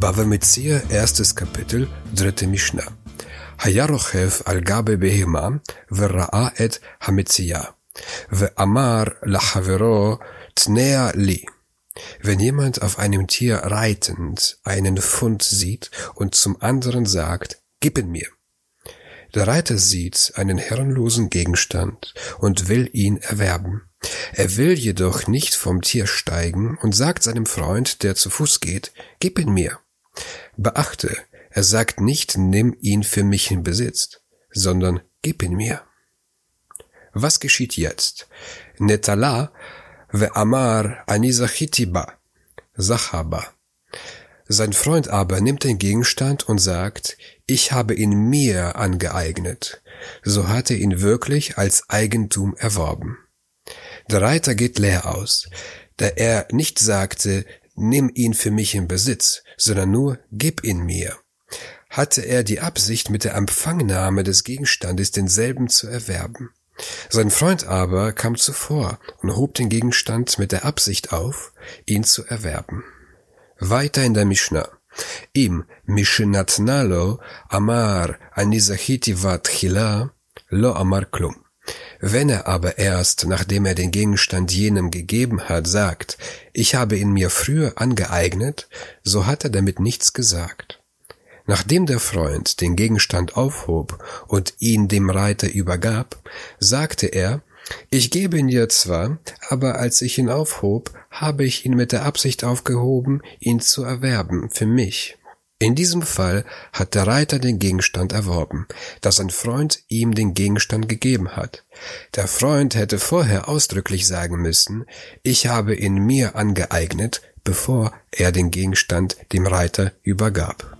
Bava Metzia, erstes Kapitel, dritte Mishnah. Hayarochev al gabe behema, v'ra'a et hametzia, ve'amar lachavero tnea li. Wenn jemand auf einem Tier reitend einen Fund sieht und zum anderen sagt, gib ihn mir. Der Reiter sieht einen herrenlosen Gegenstand und will ihn erwerben. Er will jedoch nicht vom Tier steigen und sagt seinem Freund, der zu Fuß geht, gib ihn mir. Beachte, er sagt nicht, nimm ihn für mich in Besitz, sondern gib ihn mir. Was geschieht jetzt? Netala ve'amar anisachitiba, Sachaba. Sein Freund aber nimmt den Gegenstand und sagt, ich habe ihn mir angeeignet. So hat er ihn wirklich als Eigentum erworben. Der Reiter geht leer aus, da er nicht sagte, nimm ihn für mich in Besitz, sondern nur gib ihn mir. Hatte er die Absicht, mit der Empfangnahme des Gegenstandes denselben zu erwerben. Sein Freund aber kam zuvor und hob den Gegenstand mit der Absicht auf, ihn zu erwerben. Weiter in der Mishnah. Im Mishnatnalo Amar Anisachiti Vatchila Lo Amar Klum. Wenn er aber erst, nachdem er den Gegenstand jenem gegeben hat, sagt, ich habe ihn mir früher angeeignet, so hat er damit nichts gesagt. Nachdem der Freund den Gegenstand aufhob und ihn dem Reiter übergab, sagte er, ich gebe ihn dir zwar, aber als ich ihn aufhob, habe ich ihn mit der Absicht aufgehoben, ihn zu erwerben für mich. In diesem Fall hat der Reiter den Gegenstand erworben, da sein Freund ihm den Gegenstand gegeben hat. Der Freund hätte vorher ausdrücklich sagen müssen, ich habe ihn mir angeeignet, bevor er den Gegenstand dem Reiter übergab.